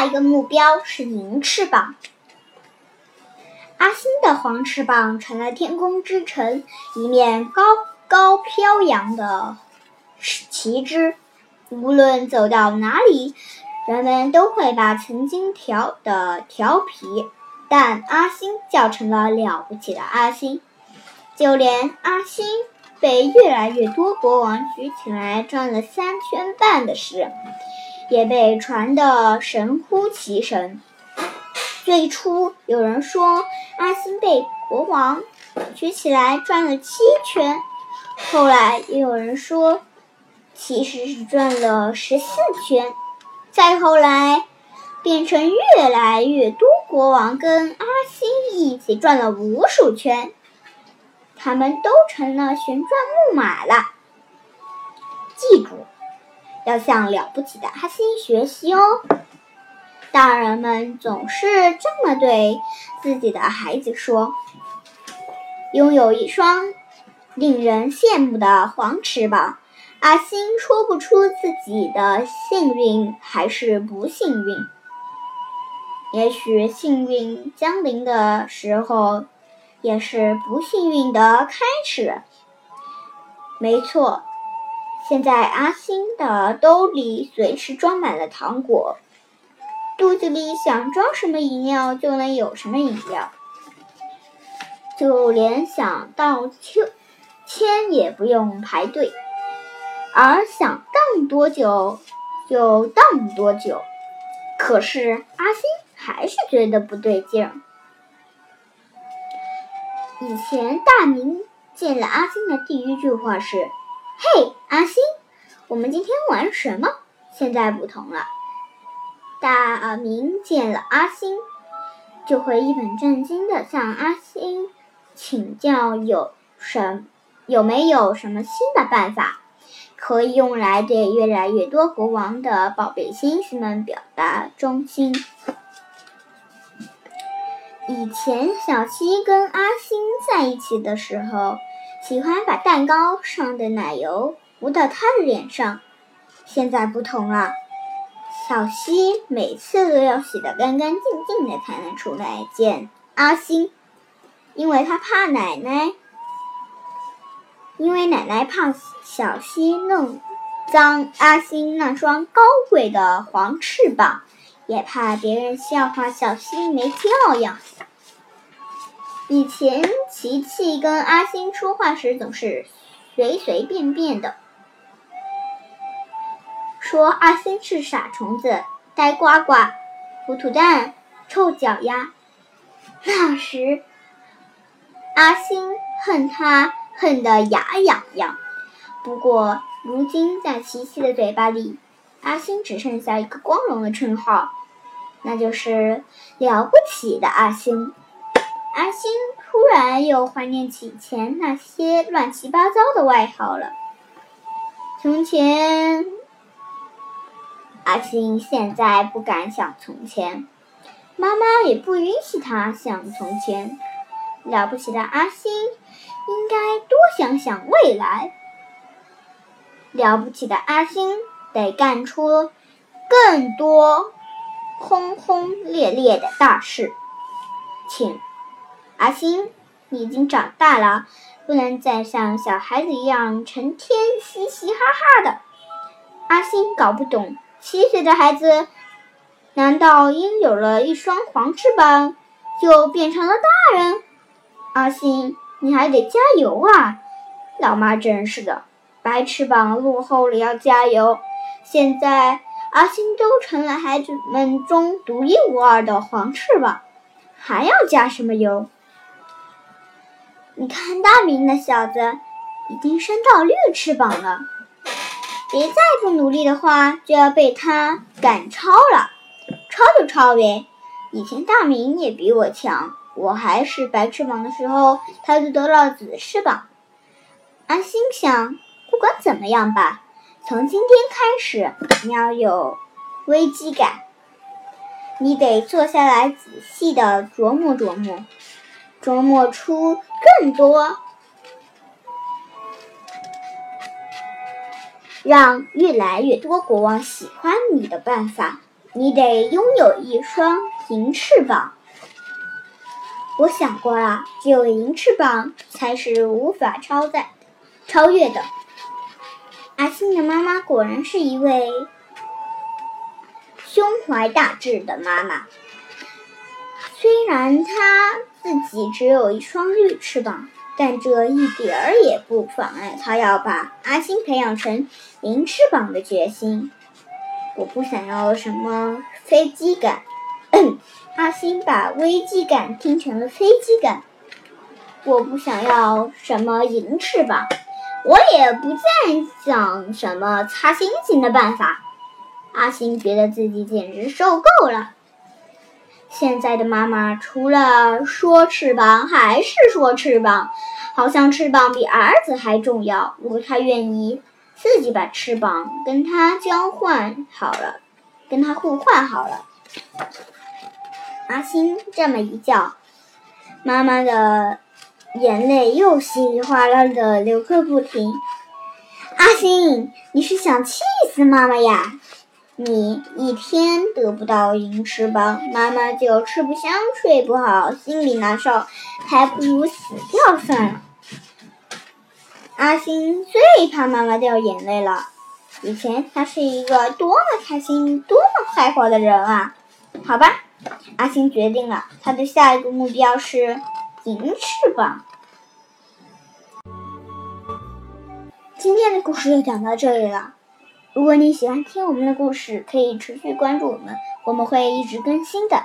下一个目标是银翅膀。阿星的黄翅膀成了天空之城一面高高飘扬的旗帜，无论走到哪里，人们都会把曾经调的调皮，但阿星叫成了了不起的阿星。就连阿星被越来越多国王举起来转了三圈半的事，也被传得神乎其神。最初有人说阿星被国王举起来转了七圈，后来又有人说其实是转了十四圈，再后来变成越来越多国王跟阿星一起转了无数圈，他们都成了旋转木马了。记住，要向了不起的阿星学习哦。大人们总是这么对自己的孩子说：“拥有一双令人羡慕的黄翅膀。”阿星说不出自己的幸运还是不幸运。也许幸运降临的时候，也是不幸运的开始。没错，现在阿星的兜里随时装满了糖果。肚子里想装什么饮料就能有什么饮料，就连想荡秋千也不用排队，而想荡多久就荡多久。可是阿星还是觉得不对劲儿。以前大明见了阿星的第一句话是：“嘿，阿星，我们今天玩什么？”现在不同了。大明见了阿星，就会一本正经的向阿星请教有什有没有什么新的办法，可以用来对越来越多国王的宝贝星星们表达忠心。以前小七跟阿星在一起的时候，喜欢把蛋糕上的奶油糊到他的脸上，现在不同了。小西每次都要洗得干干净净的才能出来见阿星，因为他怕奶奶，因为奶奶怕小西弄脏阿星那双高贵的黄翅膀，也怕别人笑话小西没教养。以前琪琪跟阿星说话时总是随随便便的。说阿星是傻虫子、呆瓜瓜、糊涂蛋、臭脚丫。那时，阿星恨他恨得牙痒痒。不过，如今在琪琪的嘴巴里，阿星只剩下一个光荣的称号，那就是了不起的阿星。阿星突然又怀念起以前那些乱七八糟的外号了。从前。阿星现在不敢想从前，妈妈也不允许他想从前。了不起的阿星应该多想想未来。了不起的阿星得干出更多轰轰烈烈的大事。请，阿星，你已经长大了，不能再像小孩子一样成天嘻嘻哈哈的。阿星搞不懂。七岁的孩子，难道因有了一双黄翅膀就变成了大人？阿星，你还得加油啊！老妈真是的，白翅膀落后了要加油。现在阿星都成了孩子们中独一无二的黄翅膀，还要加什么油？你看大明那小子，已经升到绿翅膀了。别再不努力的话，就要被他赶超了。超就超呗，以前大明也比我强，我还是白翅膀的时候，他就得了紫翅膀。安心想，不管怎么样吧，从今天开始，你要有危机感，你得坐下来仔细的琢磨琢磨，琢磨出更多。让越来越多国王喜欢你的办法，你得拥有一双银翅膀。我想过了，只有银翅膀才是无法超载、超越的。阿星的妈妈果然是一位胸怀大志的妈妈。虽然她自己只有一双绿翅膀，但这一点儿也不妨碍他要把阿星培养成银翅膀的决心。我不想要什么飞机感。阿星把危机感听成了飞机感。我不想要什么银翅膀，我也不再想什么擦星星的办法。阿星觉得自己简直受够了。现在的妈妈除了说翅膀还是说翅膀，好像翅膀比儿子还重要。如果他愿意自己把翅膀跟他交换好了，跟他互换好了。阿星这么一叫，妈妈的眼泪又稀里哗啦的流个不停。阿星，你是想气死妈妈呀？你一天得不到银翅膀，妈妈就吃不香睡不好，心里难受，还不如死掉算了。阿星最怕妈妈掉眼泪了。以前他是一个多么开心、多么快活的人啊！好吧。阿星决定了，他的下一个目标是银翅膀。今天的故事就讲到这里了。如果你喜欢听我们的故事，可以持续关注我们，我们会一直更新的。